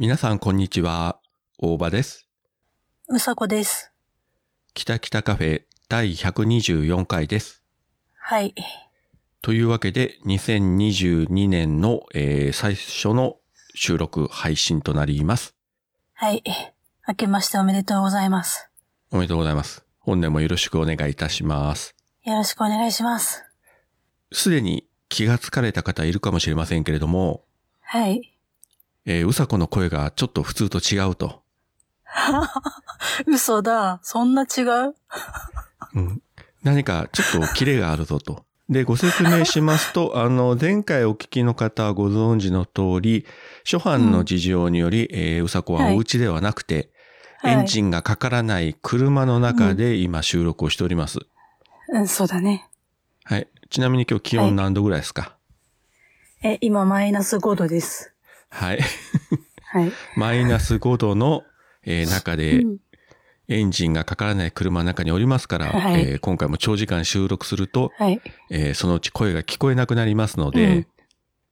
皆さんこんにちは。大場です。うさこです。北北カフェ第124回です。はい。というわけで、2022年の、えー最初の収録配信となります。はい。明けましておめでとうございます。おめでとうございます。本年もよろしくお願いいたします。よろしくお願いします。すでに気がつかれた方いるかもしれませんけれども、はい。えーうさこの声がちょっと普通と違うと。嘘だ。そんな違う？うん何かちょっとキレがあるぞと。で、ご説明しますと、あの、前回お聞きの方はご存知の通り、初版の事情により、えーうさこははいお家ではなくて、はいエンジンがかからない車の中で今収録をしております。うん、そうだね。はい。ちなみに今日気温何度ぐらいですか？え、今マイナス5度です。はい。はい。マイナス5度の、えー中でうんエンジンがかからない車の中におりますから、はいえー今回も長時間収録すると、はい。えーそのうち声が聞こえなくなりますので、うん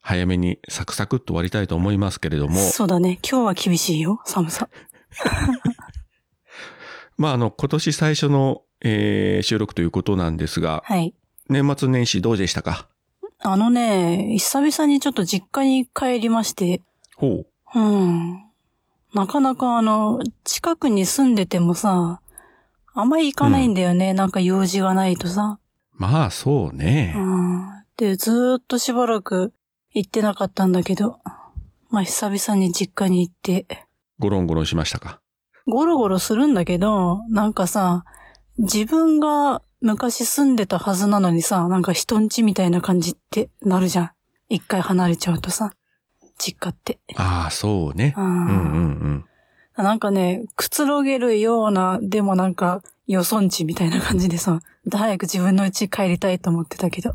早めにサクサクっと終わりたいと思いますけれども、そうだね。今日は厳しいよ。寒さ。まあ、あの、今年最初の、えー収録ということなんですが、はい。年末年始どうでしたか？あのね、久々にちょっと実家に帰りまして、ほう。うん。なかなかあの、近くに住んでてもさ、あんまり行かないんだよね。なんか用事がないとさ。まあ、そうね。うん。で、ずーっとしばらく行ってなかったんだけど、まあ久々に実家に行って、ゴロンゴロンしましたか？ゴロゴロするんだけど、なんかさ、自分が昔住んでたはずなのにさ、なんか人ん家みたいな感じってなるじゃん。一回離れちゃうとさ、実家って。ああ、そうね。ううんんうんうん。なんかね、くつろげるような、でもなんか、よそんちみたいな感じでさ、早く自分の家帰りたいと思ってたけど。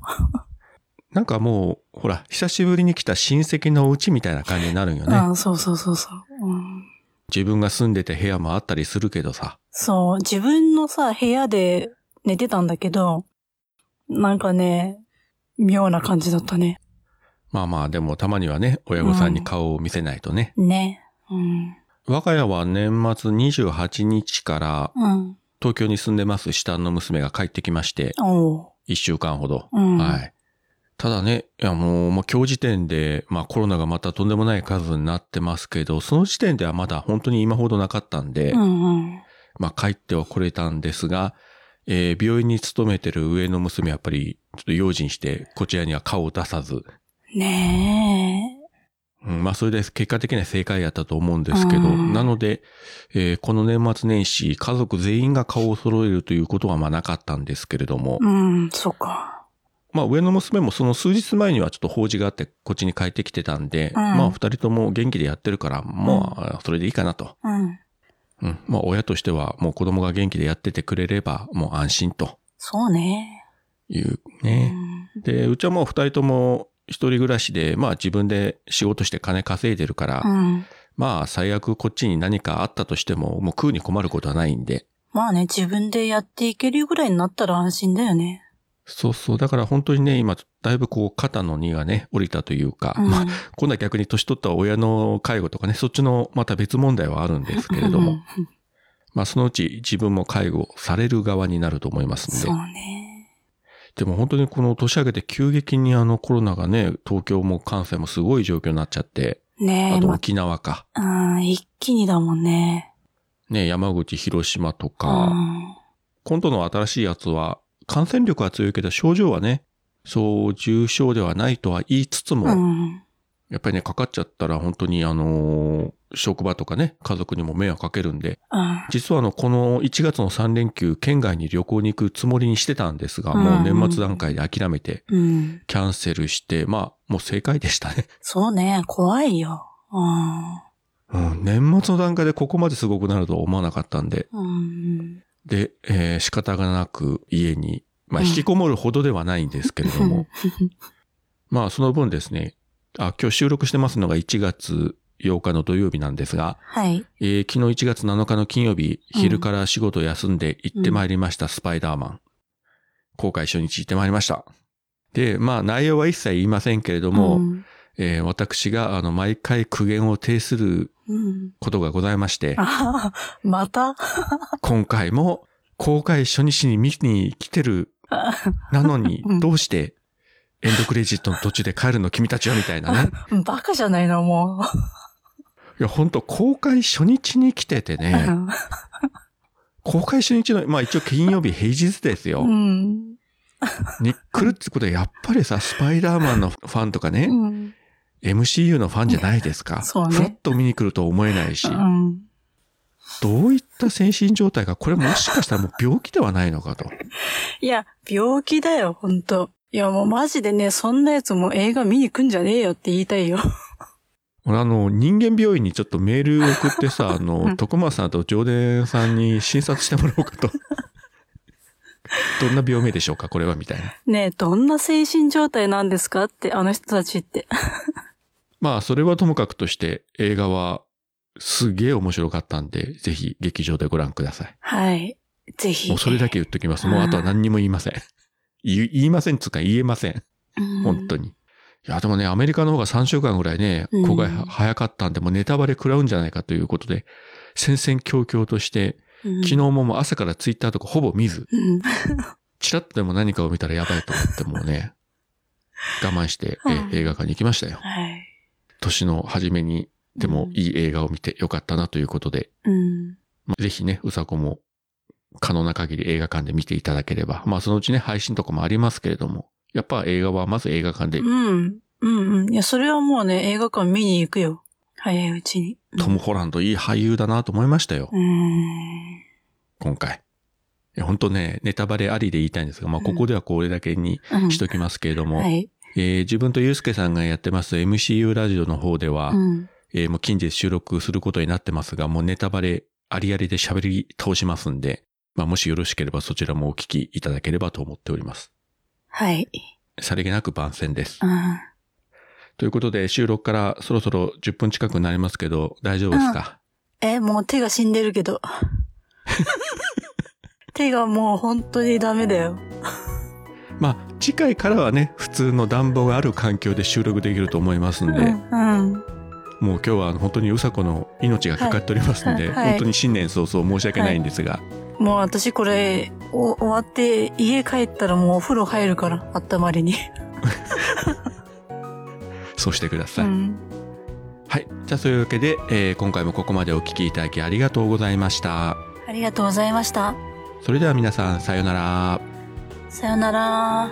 なんかもう、ほら、久しぶりに来た親戚のうちみたいな感じになるんよね。ああそうそうそうそう、うん。自分が住んでて部屋もあったりするけどさ。そう、自分のさ、部屋で寝てたんだけど、なんかね、妙な感じだったね。まあまあ、でもたまにはね、親御さんに顔を見せないとね。ね。うん。我が家は年末28日からうん。東京に住んでます下の娘が帰ってきまして。一週間ほど。うん。はい。ただね、いやもう、今日時点で、まあコロナがまたとんでもない数になってますけど、その時点ではまだ本当に今ほどなかったんで、うんうん。まあ帰っては来れたんですが、えー病院に勤めてる上の娘はやっぱりちょっと用心してこちらには顔を出さず、ねうん、まあそれで結果的には正解やったと思うんですけど、うんなので、えーこの年末年始家族全員が顔を揃えるということはまあなかったんですけれどもえ。、うん、そうか。まあ上の娘もその数日前にはちょっと法事があってこっちに帰ってきてたんで、うんまあ二人とも元気でやってるから、まあそれでいいかなと。うん。うん。まあ親としてはもう子供が元気でやっててくれればもう安心とそうね。いううね。ん。で、うちはもう二人とも一人暮らしで、まあ自分で仕事して金稼いでるから、うん。まあ最悪こっちに何かあったとしてももう食うに困ることはないんで。まあね、自分でやっていけるぐらいになったら安心だよね。そうそう。だから本当にね、今だいぶこう肩の荷がね、降りたというか、うんまあ今度は逆に年取った親の介護とかね、そっちのまた別問題はあるんですけれども、まあそのうち自分も介護される側になると思いますんでそう。ね。でも本当にこの年明けて急激にあのコロナがね、東京も関西もすごい状況になっちゃって、ねあと沖縄か。うん、一気にだもんね。ね、山口、広島とうか、ん。今度の新しいやつは、感染力は強いけど症状はね、そう重症ではないとは言いつつも、うん。やっぱりね、かかっちゃったら本当にあのー職場とかね、家族にも迷惑かけるんで、うん。実はあの、この1月の3連休、県外に旅行に行くつもりにしてたんですが、うんもう年末段階で諦めて、うん。キャンセルして、まあ、もう正解でしたね。そうね、怖いよ。うん。うん、年末の段階でここまですごくなるとは思わなかったんで、うん。で、えー仕方がなく家に、まあ、うん引きこもるほどではないんですけれども、まあ、その分ですね、あ、今日収録してますのが1月8日の土曜日なんですが、はい。えー昨日1月7日の金曜日、うん昼から仕事を休んで行ってまいりました、スパイダーマン。公開初日行ってまいりました。で、まあ内容は一切言いませんけれども、うんえー私があの毎回苦言を呈するうん。ことがございまして、あまた？今回も公開初日に見に来てる なのにうん、どうしてエンドクレジットの途中で帰るの君たちはみたいなね。バカじゃないの、もいや、本当公開初日に来ててう。ね、公開初日の、まあ一応金曜日平日ですよ。うん。に来るってことはやっぱりさ、スパイダーマンのファンとかね、うん。MCU のファンじゃないですか。そうねふらっと見に来ると思えないし、うん。どういった精神状態か、これもしかしたらもう病気ではないのかと。いや、病気だよ、ほんと。いや、もうマジでね、そんなやつも映画見に来んじゃねえよって言いたいよ。俺あの、人間病院にちょっとメール送ってさ、あうの、ん徳松さんと上田さんに診察してもらおうかと。どんな病名でしょうかこれはみたいな。ねえ、どんな精神状態なんですかって、あの人たちって。まあ、それはともかくとして、映画はすげえ面白かったんで、ぜひ劇場でご覧ください。はい。ぜひ。もうそれだけ言っときます。もうあとは何にも言いません。言い言いませんつうか言えません本当に。いや、でもね、アメリカの方が3週間ぐらいね、うん公開は早かったんで、もうネタバレ食らうんじゃないかということで、戦々恐々として、うん昨日ももう朝からツイッターとかほぼ見ず、うん。チラッとでも何かを見たらやばいと思ってもうね、我慢して、えうん映画館に行きましたよ。はい。年の初めにでもいい映画を見てよかったなということで、うん。まあぜひね、うさこも可能な限り映画館で見ていただければ、まあそのうちね、配信とかもありますけれども、やっぱ映画はまず映画館で、うん。うんうん。いや、それはもうね、映画館見に行くよ。早いうちに。トム・ホランドいい俳優だなと思いましたよ、うん。今回。いや本当ね、ネタバレありで言いたいんですが、まあここではこれだけにうん。しときますけれども、はい。えー自分とゆうすけさんがやってます MCU ラジオの方では、うん。えーもう近日収録することになってますが、もうネタバレありありで喋り通しますんで、まあもしよろしければそちらもお聞きいただければと思っております。はい。さりげなく番宣です。うん。ということで収録からそろそろ10分近くになりますけど、大丈夫ですか、え、もう手が死んでるけど。手がもう本当にダメだよ。まあ次回からはね、普通の暖房がある環境で収録できると思いますんで、うん。うん。もう今日は本当にうさこの命がかかっておりますんで、はいはい本当に新年早々申し訳ないんですが、もう私これ、お終わって家帰ったらもうお風呂入るから、あったまりに。そうしてください。うん。はい。じゃあそういうわけで、えー今回もここまでお聞きいただきありがとうございました。ありがとうございました。それでは皆さん、さようなら。さよなら。